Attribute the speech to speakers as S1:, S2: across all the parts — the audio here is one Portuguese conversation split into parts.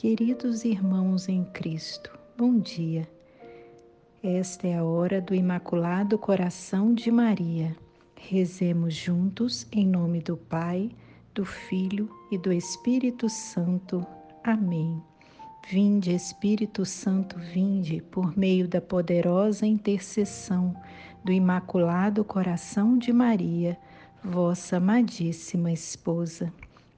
S1: Queridos irmãos em Cristo, bom dia. Esta é a hora do Imaculado Coração de Maria. Rezemos juntos em nome do Pai, do Filho e do Espírito Santo. Amém. Vinde, Espírito Santo, vinde, por meio da poderosa intercessão do Imaculado Coração de Maria, vossa amadíssima esposa.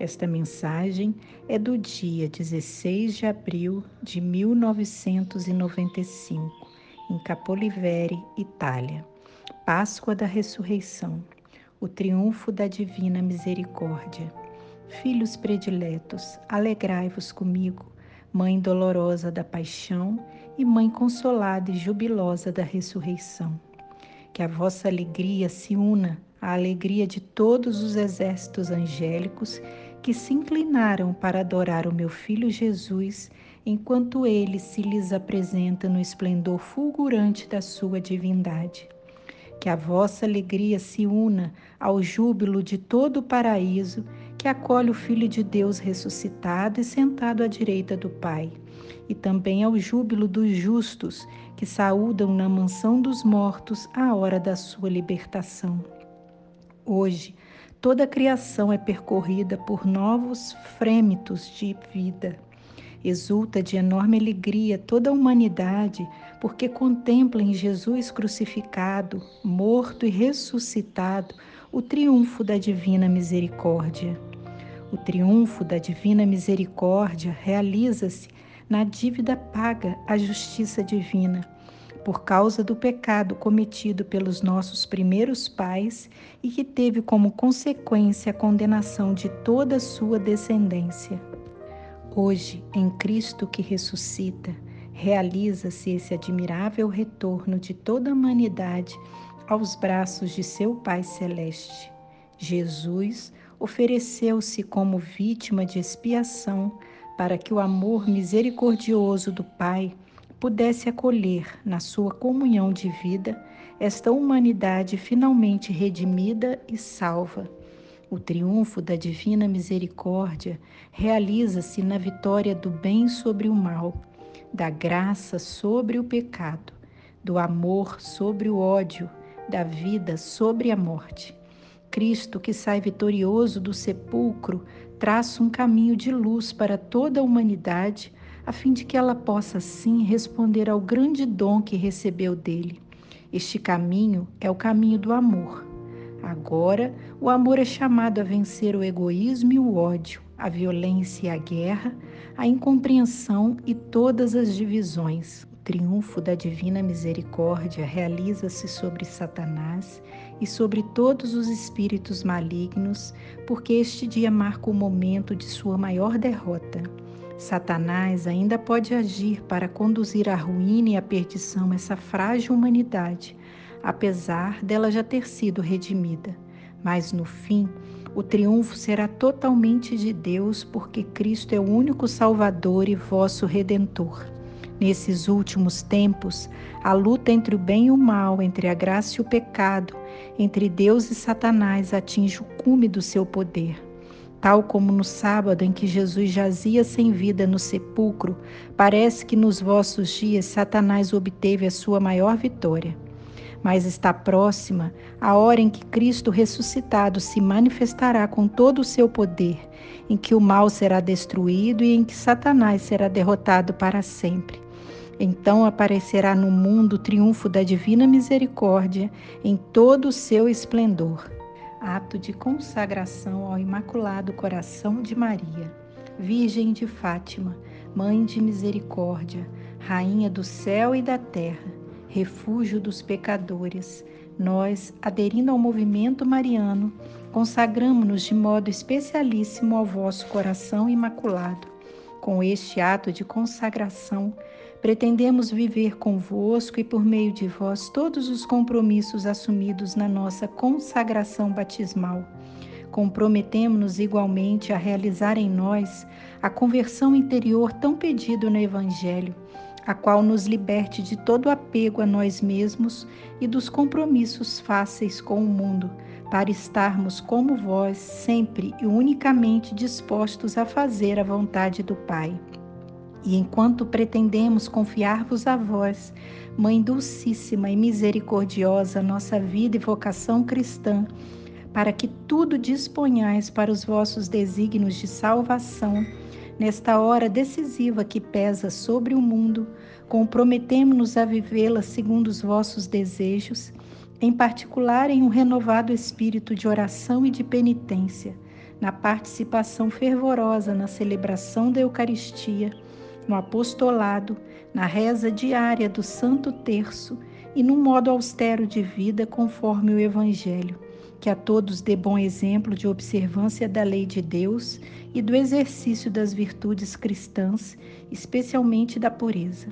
S1: Esta mensagem é do dia 16 de abril de 1995, em Capolivere, Itália. Páscoa da Ressurreição, o triunfo da Divina Misericórdia. Filhos prediletos, alegrai-vos comigo, Mãe dolorosa da paixão e Mãe consolada e jubilosa da ressurreição. Que a vossa alegria se una à alegria de todos os exércitos angélicos que se inclinaram para adorar o meu filho Jesus, enquanto ele se lhes apresenta no esplendor fulgurante da sua divindade. Que a vossa alegria se una ao júbilo de todo o paraíso que acolhe o Filho de Deus ressuscitado e sentado à direita do Pai, e também ao júbilo dos justos que saúdam na mansão dos mortos a hora da sua libertação. Hoje, toda a criação é percorrida por novos frêmitos de vida. Exulta de enorme alegria toda a humanidade, porque contempla em Jesus crucificado, morto e ressuscitado o triunfo da divina misericórdia. O triunfo da divina misericórdia realiza-se na dívida paga à justiça divina por causa do pecado cometido pelos nossos primeiros pais e que teve como consequência a condenação de toda a sua descendência. Hoje, em Cristo que ressuscita, realiza-se esse admirável retorno de toda a humanidade aos braços de seu Pai Celeste. Jesus ofereceu-se como vítima de expiação para que o amor misericordioso do Pai pudesse acolher na sua comunhão de vida esta humanidade finalmente redimida e salva. O triunfo da divina misericórdia realiza-se na vitória do bem sobre o mal, da graça sobre o pecado, do amor sobre o ódio, da vida sobre a morte. Cristo, que sai vitorioso do sepulcro, traça um caminho de luz para toda a humanidade a fim de que ela possa assim responder ao grande dom que recebeu dele. Este caminho é o caminho do amor. Agora, o amor é chamado a vencer o egoísmo e o ódio, a violência e a guerra, a incompreensão e todas as divisões. O triunfo da divina misericórdia realiza-se sobre Satanás e sobre todos os espíritos malignos, porque este dia marca o momento de sua maior derrota. Satanás ainda pode agir para conduzir à ruína e à perdição essa frágil humanidade, apesar dela já ter sido redimida. Mas no fim, o triunfo será totalmente de Deus, porque Cristo é o único Salvador e vosso Redentor. Nesses últimos tempos, a luta entre o bem e o mal, entre a graça e o pecado, entre Deus e Satanás atinge o cume do seu poder. Tal como no sábado em que Jesus jazia sem vida no sepulcro, parece que nos vossos dias Satanás obteve a sua maior vitória. Mas está próxima a hora em que Cristo ressuscitado se manifestará com todo o seu poder, em que o mal será destruído e em que Satanás será derrotado para sempre. Então aparecerá no mundo o triunfo da divina misericórdia em todo o seu esplendor ato de consagração ao Imaculado Coração de Maria, Virgem de Fátima, Mãe de Misericórdia, Rainha do céu e da terra, refúgio dos pecadores, nós, aderindo ao movimento mariano, consagramos-nos de modo especialíssimo ao vosso coração imaculado. Com este ato de consagração, pretendemos viver convosco e por meio de vós todos os compromissos assumidos na nossa consagração batismal. Comprometemos-nos igualmente a realizar em nós a conversão interior tão pedida no Evangelho, a qual nos liberte de todo apego a nós mesmos e dos compromissos fáceis com o mundo, para estarmos como vós sempre e unicamente dispostos a fazer a vontade do Pai. E enquanto pretendemos confiar-vos a vós, Mãe Dulcíssima e Misericordiosa, nossa vida e vocação cristã, para que tudo disponhais para os vossos desígnios de salvação, nesta hora decisiva que pesa sobre o mundo, comprometemo-nos a vivê-la segundo os vossos desejos, em particular em um renovado espírito de oração e de penitência, na participação fervorosa na celebração da Eucaristia no apostolado, na reza diária do Santo Terço e num modo austero de vida conforme o Evangelho, que a todos dê bom exemplo de observância da lei de Deus e do exercício das virtudes cristãs, especialmente da pureza.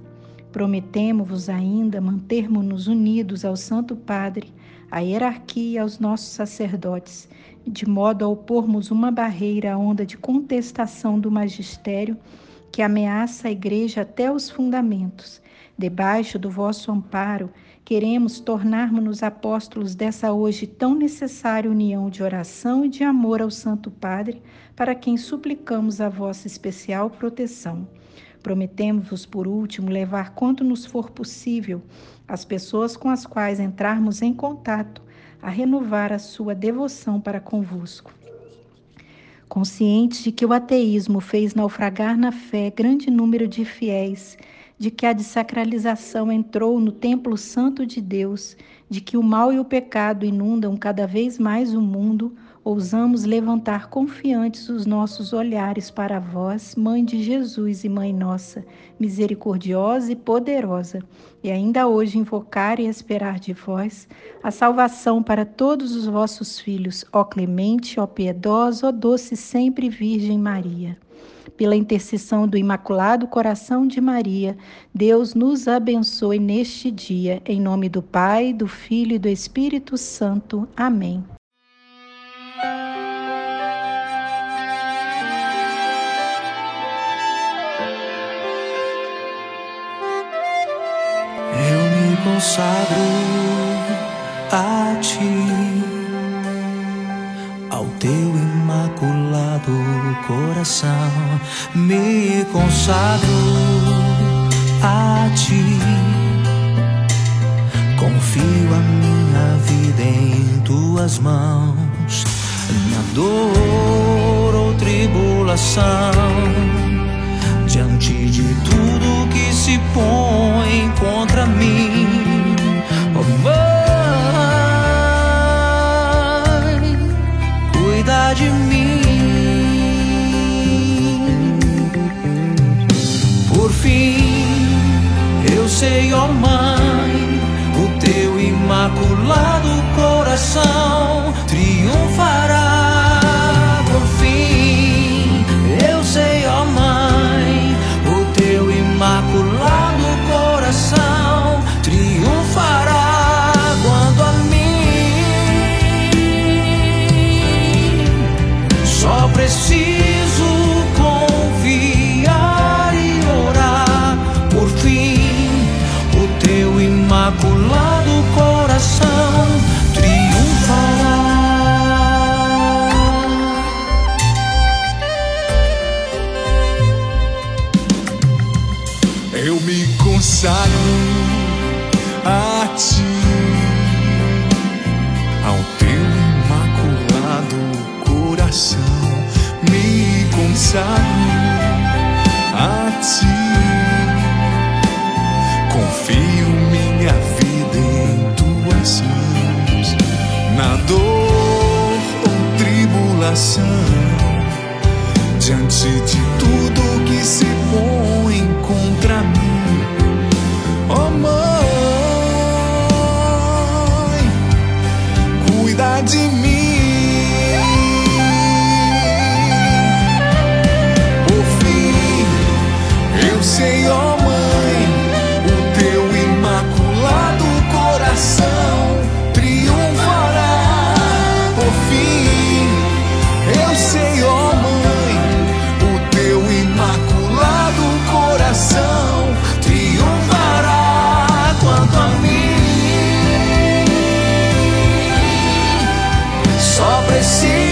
S1: Prometemos-vos ainda mantermos-nos unidos ao Santo Padre, à hierarquia e aos nossos sacerdotes, de modo a opormos uma barreira à onda de contestação do magistério que ameaça a Igreja até os fundamentos. Debaixo do vosso amparo, queremos tornarmos-nos apóstolos dessa hoje tão necessária união de oração e de amor ao Santo Padre, para quem suplicamos a vossa especial proteção. Prometemos-vos, por último, levar quanto nos for possível as pessoas com as quais entrarmos em contato a renovar a sua devoção para convosco. Conscientes de que o ateísmo fez naufragar na fé grande número de fiéis, de que a desacralização entrou no templo santo de Deus, de que o mal e o pecado inundam cada vez mais o mundo, ousamos levantar confiantes os nossos olhares para vós, Mãe de Jesus e Mãe nossa, misericordiosa e poderosa, e ainda hoje invocar e esperar de vós a salvação para todos os vossos filhos, ó clemente, ó piedosa, ó doce sempre Virgem Maria. Pela intercessão do Imaculado Coração de Maria, Deus nos abençoe neste dia, em nome do Pai, do Filho e do Espírito Santo. Amém.
S2: Consagro a ti, ao teu imaculado coração, me consagro a ti. Confio a minha vida em tuas mãos, na dor ou tribulação diante de que se põe contra mim. Oh, mãe, cuida de mim. Por fim, eu sei, ó oh mãe, o teu imaculado coração triunfará. Diante de tudo que se põe contra mim. see